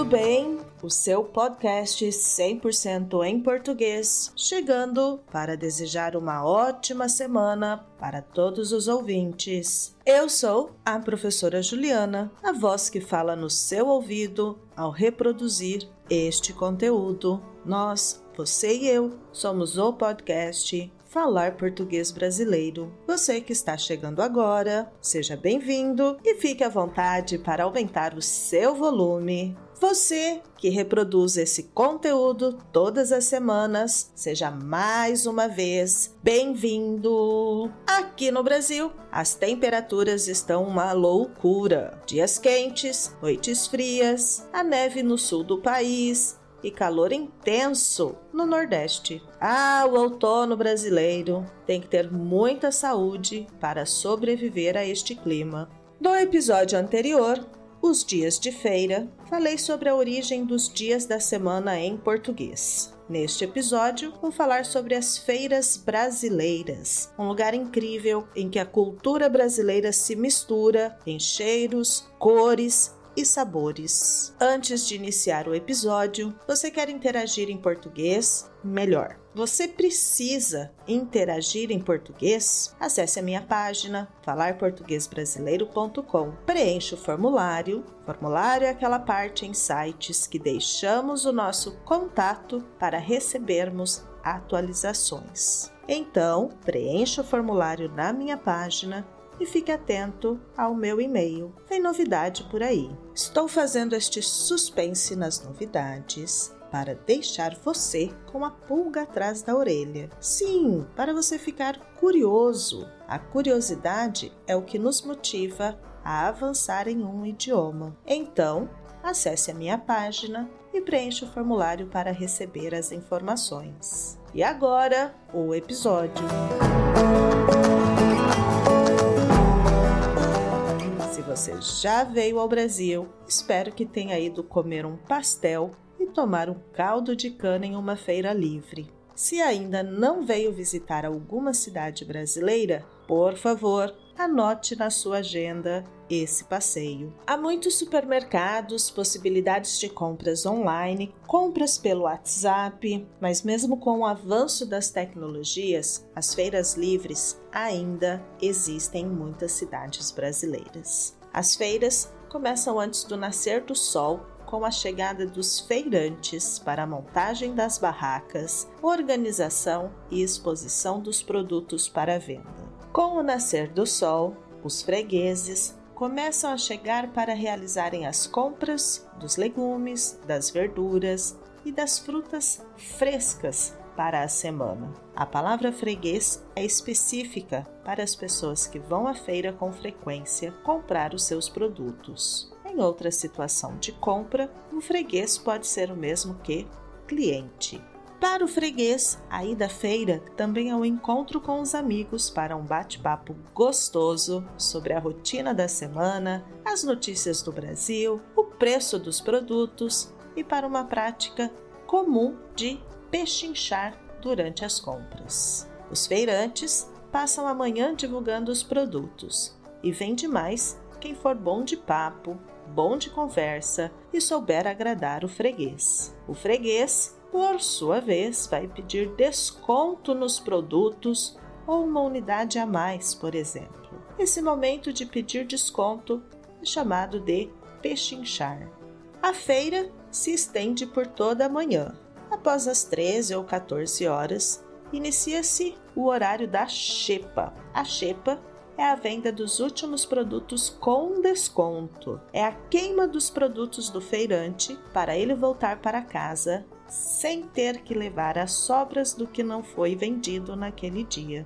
Tudo bem? O seu podcast 100% em português, chegando para desejar uma ótima semana para todos os ouvintes. Eu sou a professora Juliana, a voz que fala no seu ouvido ao reproduzir este conteúdo. Nós, você e eu, somos o podcast Falar Português Brasileiro. Você que está chegando agora, seja bem-vindo e fique à vontade para aumentar o seu volume. Você que reproduz esse conteúdo todas as semanas, seja mais uma vez bem-vindo! Aqui no Brasil, as temperaturas estão uma loucura. Dias quentes, noites frias, a neve no sul do país, e calor intenso no Nordeste. Ah, o outono brasileiro tem que ter muita saúde para sobreviver a este clima. No episódio anterior, Os Dias de Feira, falei sobre a origem dos dias da semana em português. Neste episódio, vou falar sobre as feiras brasileiras, um lugar incrível em que a cultura brasileira se mistura em cheiros, cores e sabores. Antes de iniciar o episódio, você quer interagir em português? Melhor. Você precisa interagir em português? Acesse a minha página falarportuguesbrasileiro.com. Preencha o formulário. Formulário é aquela parte em sites que deixamos o nosso contato para recebermos atualizações. Então, preencha o formulário na minha página e fique atento ao meu e-mail. Tem novidade por aí. Estou fazendo este suspense nas novidades para deixar você com a pulga atrás da orelha. Sim, para você ficar curioso. A curiosidade é o que nos motiva a avançar em um idioma. Então, acesse a minha página e preencha o formulário para receber as informações. E agora, o episódio. Você já veio ao Brasil, espero que tenha ido comer um pastel e tomar um caldo de cana em uma feira livre. Se ainda não veio visitar alguma cidade brasileira, por favor, anote na sua agenda esse passeio. Há muitos supermercados, possibilidades de compras online, compras pelo WhatsApp, mas mesmo com o avanço das tecnologias, as feiras livres ainda existem em muitas cidades brasileiras. As feiras começam antes do nascer do sol com a chegada dos feirantes para a montagem das barracas, organização e exposição dos produtos para venda. Com o nascer do sol, os fregueses começam a chegar para realizarem as compras dos legumes, das verduras e das frutas frescas para a semana. A palavra freguês é específica para as pessoas que vão à feira com frequência comprar os seus produtos. Em outra situação de compra, o freguês pode ser o mesmo que cliente. Para o freguês, a ida à feira também é um encontro com os amigos para um bate-papo gostoso sobre a rotina da semana, as notícias do Brasil, o preço dos produtos e para uma prática comum de pechinchar durante as compras. Os feirantes passam a manhã divulgando os produtos e vende mais quem for bom de papo, bom de conversa e souber agradar o freguês. O freguês, por sua vez, vai pedir desconto nos produtos ou uma unidade a mais, por exemplo. Esse momento de pedir desconto é chamado de pechinchar. A feira se estende por toda a manhã, Após as 13 ou 14 horas, inicia-se o horário da xepa. A xepa é a venda dos últimos produtos com desconto. É a queima dos produtos do feirante para ele voltar para casa sem ter que levar as sobras do que não foi vendido naquele dia.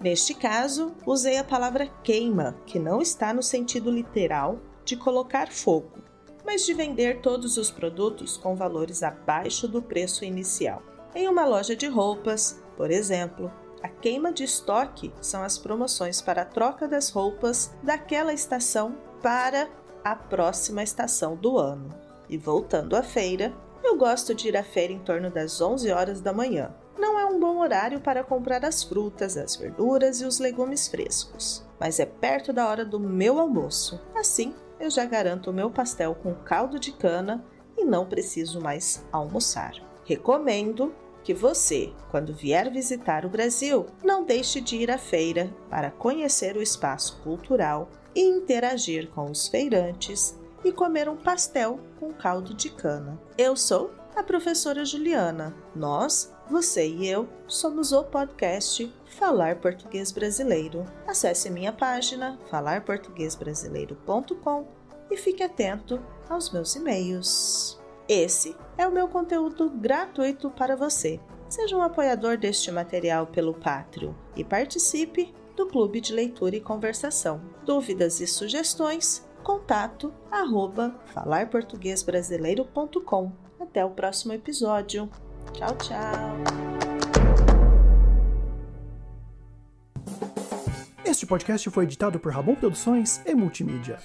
Neste caso, usei a palavra queima, que não está no sentido literal de colocar fogo, mas de vender todos os produtos com valores abaixo do preço inicial. Em uma loja de roupas, por exemplo, a queima de estoque são as promoções para a troca das roupas daquela estação para a próxima estação do ano. E voltando à feira, eu gosto de ir à feira em torno das 11 horas da manhã. Não é um bom horário para comprar as frutas, as verduras e os legumes frescos, mas é perto da hora do meu almoço. Assim, eu já garanto o meu pastel com caldo de cana e não preciso mais almoçar. Recomendo que você, quando vier visitar o Brasil, não deixe de ir à feira para conhecer o espaço cultural e interagir com os feirantes e comer um pastel com caldo de cana. Eu sou a professora Juliana. Nós, você e eu, somos o podcast Falar Português Brasileiro. Acesse minha página falarportuguesbrasileiro.com e fique atento aos meus e-mails. Esse é o meu conteúdo gratuito para você. Seja um apoiador deste material pelo Patreon e participe do Clube de Leitura e Conversação. Dúvidas e sugestões? Contato arroba falarportuguesbrasileiro.com. Até o próximo episódio. Tchau, tchau. Este podcast foi editado por Ramon Produções e Multimídia.